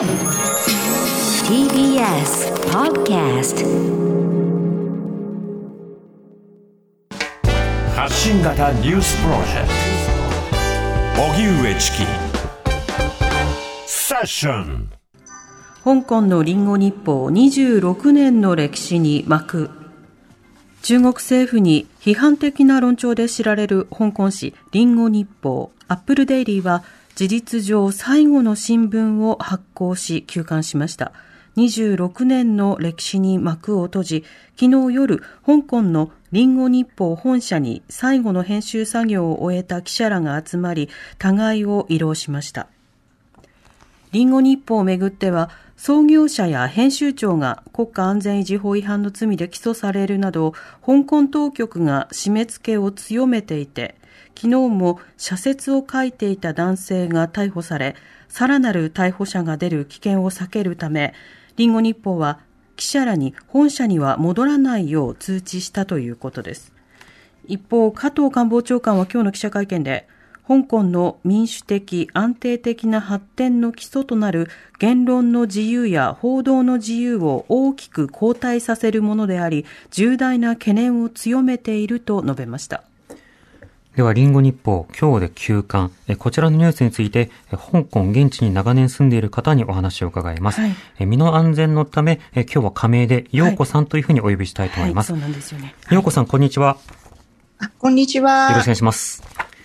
TBS Podcast 発信型ニュースプロジェクト。荻上チキ。セッション。香港のリンゴ日報26年の歴史に幕。中国政府に批判的な論調で知られる香港紙リンゴ日報。アップルデイリーは事実上最後の新聞を発行し休刊しました。26年の歴史に幕を閉じ昨日夜香港のリンゴ日報本社に最後の編集作業を終えた記者らが集まり互いを慰労しました。リンゴ日報をめぐっては創業者や編集長が国家安全維持法違反の罪で起訴されるなど、香港当局が締め付けを強めていて、昨日も社説を書いていた男性が逮捕され、さらなる逮捕者が出る危険を避けるため、リンゴ日報は記者らに本社には戻らないよう通知したということです。一方、加藤官房長官は今日の記者会見で、香港の民主的安定的な発展の基礎となる言論の自由や報道の自由を大きく後退させるものであり、重大な懸念を強めていると述べました。では、リンゴ日報、今日で休刊。こちらのニュースについて、香港現地に長年住んでいる方にお話を伺います。はい、身の安全のため、今日は仮名で、陽子さんというふうにお呼びしたいと思います。はい、そうなんですよね。陽子さん、こんにちは。こんにちは。よろしくお願いします。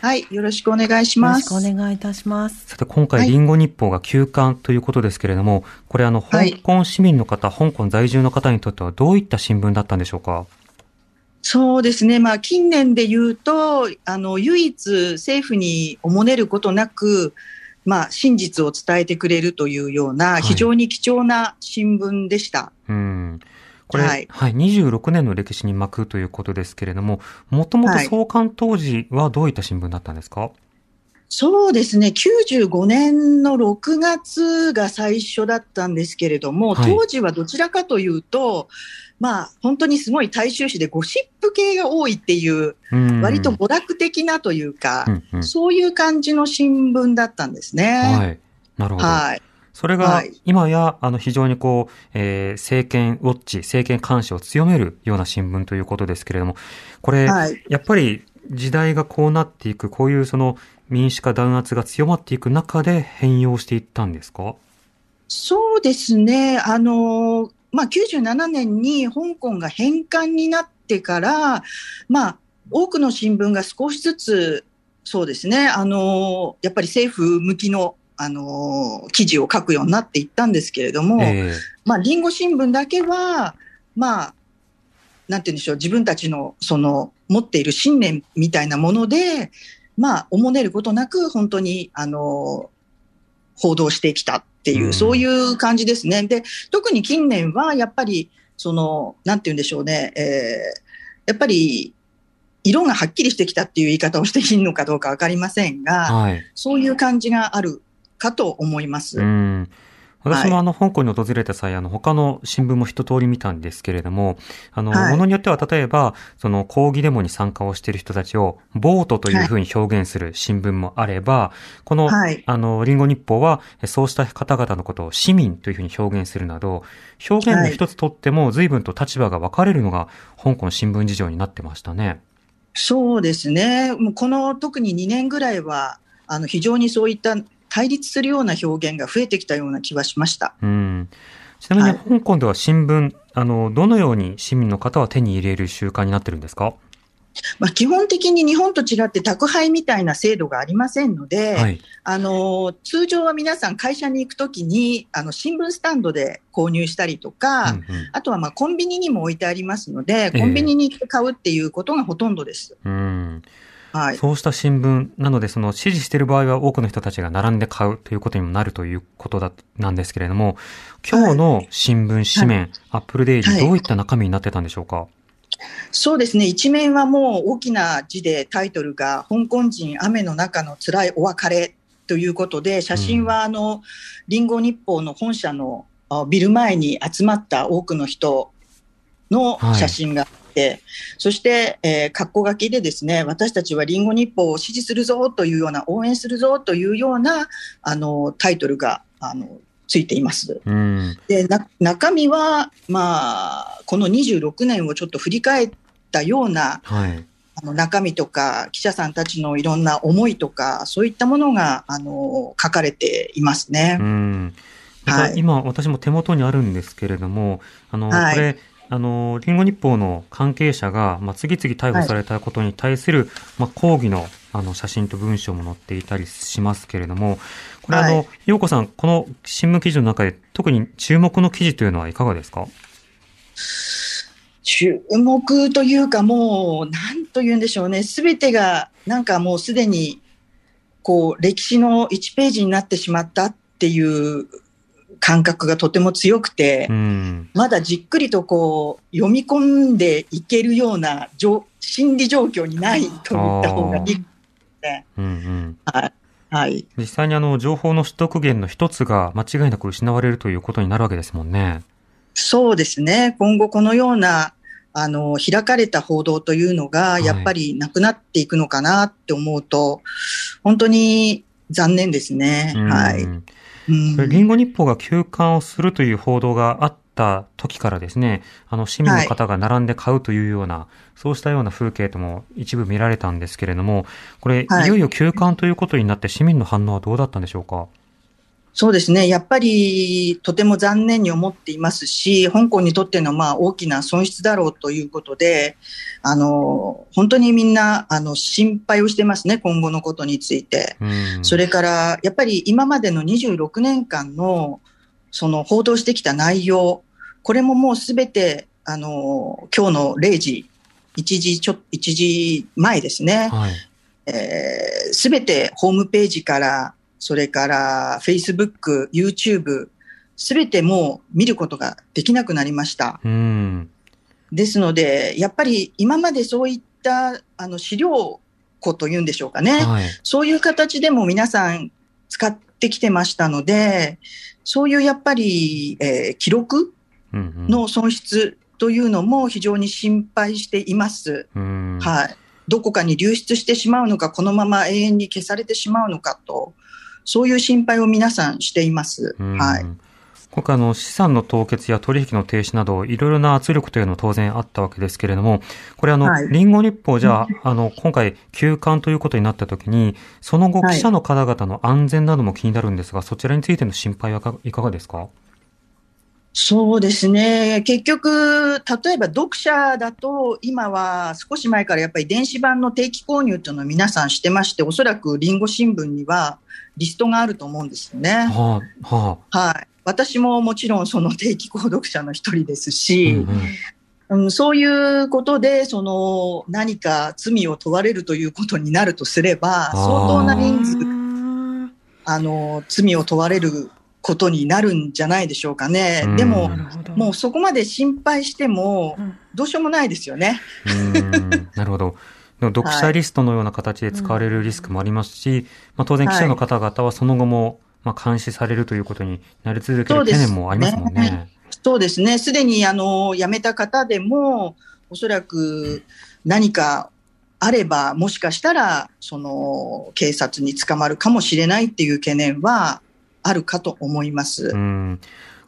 はい、よろしくお願いします。よろしくお願いいたします。さて、今回、リンゴ日報が休刊ということですけれども、これあの、香港市民の方、はい、香港在住の方にとってはどういった新聞だったんでしょうか？そうですね。まあ、近年で言うと、あの、唯一政府におもねることなく、まあ、真実を伝えてくれるというような、非常に貴重な新聞でした。はい、うん。これ、はい、はい、26年の歴史に巻くということですけれども、もともと創刊当時はどういった新聞だったんですか、はい、そうですね、95年の6月が最初だったんですけれども、当時はどちらかというと、まあ、本当にすごい大衆紙でゴシップ系が多いっていう、割と娯楽的なというか、うんうん、そういう感じの新聞だったんですね。はい。なるほど。はい。それが今や、あの、非常にこう、えー、政権ウォッチ、政権監視を強めるような新聞ということですけれども、これ、はい、やっぱり時代がこうなっていく、こういうその民主化弾圧が強まっていく中で変容していったんですか？そうですね。あの、まあ、97年に香港が返還になってから、まあ、多くの新聞が少しずつ、そうですね、あの、やっぱり政府向きのあの、記事を書くようになっていったんですけれども、えー、まあ、リンゴ新聞だけは、まあ、なんて言うんでしょう、自分たちの、その、持っている信念みたいなもので、まあ、おもねることなく、本当に、あの、報道してきたっていう、うん、そういう感じですね。で、特に近年は、やっぱり、その、なんて言うんでしょうね、えー、やっぱり、色がはっきりしてきたっていう言い方をしていいのかどうかわかりませんが、はい、そういう感じがあるかと思います。うん私もあの、香港に訪れた際、あの、他の新聞も一通り見たんですけれども、あの、ものによっては、例えば、その、抗議デモに参加をしている人たちを、ボートというふうに表現する新聞もあれば、この、あの、リンゴ日報は、そうした方々のことを市民というふうに表現するなど、表現の一つとっても、随分と立場が分かれるのが、香港新聞事情になってましたね。そうですね。もうこの、特に2年ぐらいは、あの、非常にそういった対立するような表現が増えてきたような気はしました。うん。ちなみに香港では新聞、はい、あの、どのように市民の方は手に入れる習慣になってるんですか？まあ、基本的に日本と違って宅配みたいな制度がありませんので、はい、あの通常は皆さん会社に行くときにあの新聞スタンドで購入したりとか、うんうん、あとはまあコンビニにも置いてありますので、コンビニに行って買うっていうことがほとんどです。えー、うんはい、そうした新聞なので、その支持している場合は多くの人たちが並んで買うということにもなるということだなんですけれども、今日の新聞紙面、はい、アップルデイリー、どういった中身になってたんでしょうか、そうですね、一面はもう大きな字でタイトルが、香港人雨の中の辛いお別れということで、写真はあの、リンゴ日報の本社のビル前に集まった多くの人の写真がて、そして、えー、格好書きでですね、私たちはリンゴ日報を支持するぞというような、応援するぞというような、あの、タイトルが、あの、ついています。うん。で、な中身は、まあ、この26年をちょっと振り返ったようなはい。あの中身とか、記者さんたちのいろんな思いとか、そういったものが、あの、書かれていますねう。ん。はい今、私も手元にあるんですけれども、あの、はいこれ、あの、リンゴ日報の関係者が、まあ、次々逮捕されたことに対する、まあ、抗議の、あの、写真と文章も載っていたりしますけれども、これ、あのはい、陽子さん、この新聞記事の中で特に注目の記事というのはいかがですか？注目というか、もう、なんと言うんでしょうね。すべてが、なんかもうすでに、こう、歴史の1ページになってしまったっていう感覚がとても強くて、うん。まだじっくりとこう、読み込んでいけるような状心理状況にないと言った方がいい。うんうん。はい。はい。実際にあの、情報の取得源の一つが間違いなく失われるということになるわけですもんね。そうですね。今後このような、あの、開かれた報道というのが、いやっぱりなくなっていくのかなって思うと、本当に残念ですね。うんはい。リンゴ日報が休刊をするという報道があった時からですね、あの、市民の方が並んで買うというような、そうしたような風景とも一部見られたんですけれども、これ、はい。いよいよ休刊ということになって市民の反応はどうだったんでしょうか？そうですね。やっぱりとても残念に思っていますし、香港にとってのまあ大きな損失だろうということで、あの、本当にみんなあの心配をしてますね、今後のことについて。うん。それから、やっぱり今までの26年間のその報道してきた内容、これももうすべて、あの、今日の0時、1時ちょ、1時前ですね。はい。すべてホームページから、それから Facebook、YouTube、すべてもう見ることができなくなりました。うん。ですので、やっぱり今までそういったあの資料庫というんでしょうかね。はい。そういう形でも皆さん使ってきてましたので、そういうやっぱり、えー記録。の損失というのも非常に心配しています。うん。はい。どこかに流出してしまうのか、このまま永遠に消されてしまうのかと、そういう心配を皆さんしています。うん。はい。今回あの資産の凍結や取引の停止などいろいろな圧力というのも当然あったわけですけれども、これあの、はい。リンゴ日報じゃあ、あの、今回休刊ということになったときに、その後はい。記者の方々の安全なども気になるんですが、そちらについての心配はいかがですか？そうですね。結局、例えば読者だと、今は少し前からやっぱり電子版の定期購入というのを皆さんしてまして、おそらくリンゴ新聞にはリストがあると思うんですよね。はあ、ははい。私ももちろんその定期購読者の一人ですあ。し、うんうんうん、そういうことで、その何か罪を問われるということになるとすれば、ー相当な人数、あの、罪を問われることになるんじゃないでしょうかねうん。でも。もうそこまで心配してもうん、どうしようもないですよね。うんなるほど。でも読者リストのような形で使われるリスクもありますし、まあ、当然記者の方々はその後も、まあ、監視されるということになり続ける懸念もありますもんね。そうですね。すでに、あの、辞めた方でも、おそらく何かあれば、もしかしたら、その、警察に捕まるかもしれないっていう懸念はあるかと思います。うん。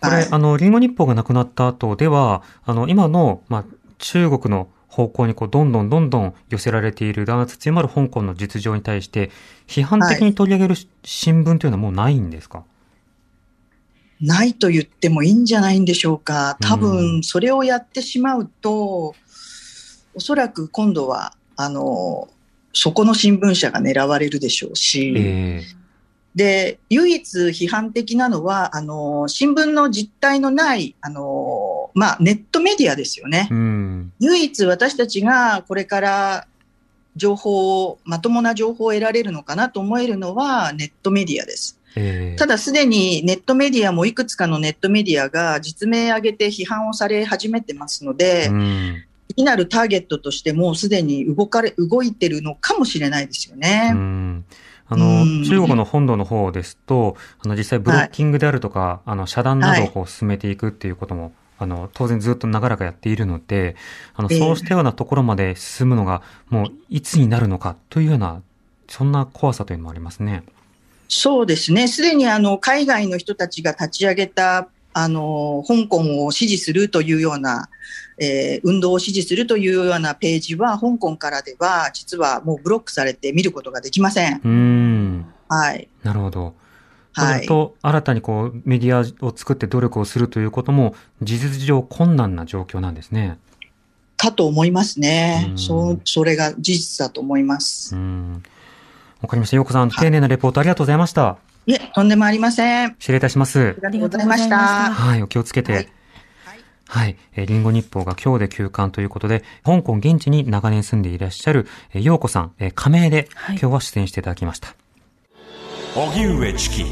これ、はいあの、リンゴ日報がなくなった後では、あの、今の、まあ、中国の方向にこう、どんどんどんどん寄せられている弾圧強まる香港の実情に対して、批判的に取り上げるし新聞というのはもうないんですか、ないと言ってもいいんじゃないんでしょうか。多う分、それをやってしまうと、おそらく今度は、あの、そこの新聞社が狙われるでしょうし、えで、唯一批判的なのは、あの、新聞の実態のない、あの、まあ、ネットメディアですよねえ。うん。唯一私たちがこれから情報を、まともな情報を得られるのかなと思えるのはネットメディアです。ええただすでにネットメディアもいくつかのネットメディアが実名挙げて批判をされ始めてますので、うん。次なるターゲットとしてもうすでに動かれ、動いてるのかもしれないですよね。うんあの、うん中国の本土の方ですと、あの、実際ブロッキングであるとか、あの、遮断などをこう進めていくっていうことも、あの、当然ずっと長らくやっているので、あの、ええそうしたようなところまで進むのが、もう、いつになるのかというような、そんな怖さというのもありますね。そうですね。すでにあの、海外の人たちが立ち上げた、あの、香港を支持するというような、えー、運動を支持するというようなページは、香港からでは、実はもうブロックされて見ることができません。うん。はい。なるほど。はい。と、新たにこう、メディアを作って努力をするということも、事実上困難な状況なんですね。かと思いますね。そう、それが事実だと思います。うん。わかりました。ようこさん、丁寧なレポートありがとうございました。いえ、とんでもありません。失礼いたします。ありがとうございました。はい、お気をつけて。はいはい。えー、リンゴ日報が今日で休刊ということで、香港現地に長年住んでいらっしゃる、えー、陽子さん、えー、加盟で、今日は出演していただきました。荻、はい、上チキ。